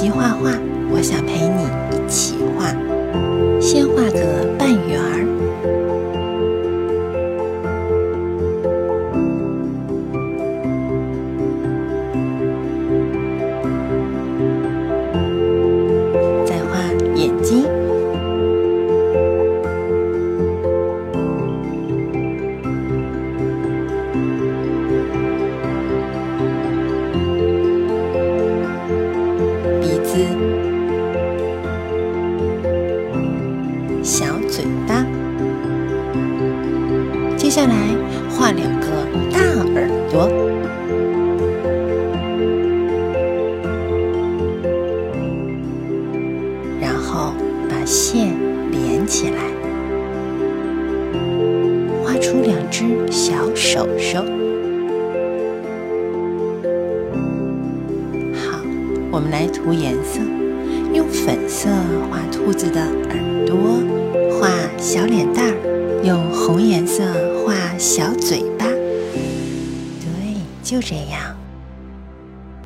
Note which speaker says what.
Speaker 1: 机画画，我想陪你一起画。先画个子、小嘴巴，接下来画两个大耳朵，然后把线连起来，画出两只小手手。我们来涂颜色，用粉色画兔子的耳朵，画小脸蛋儿；用红颜色画小嘴巴。对，就这样。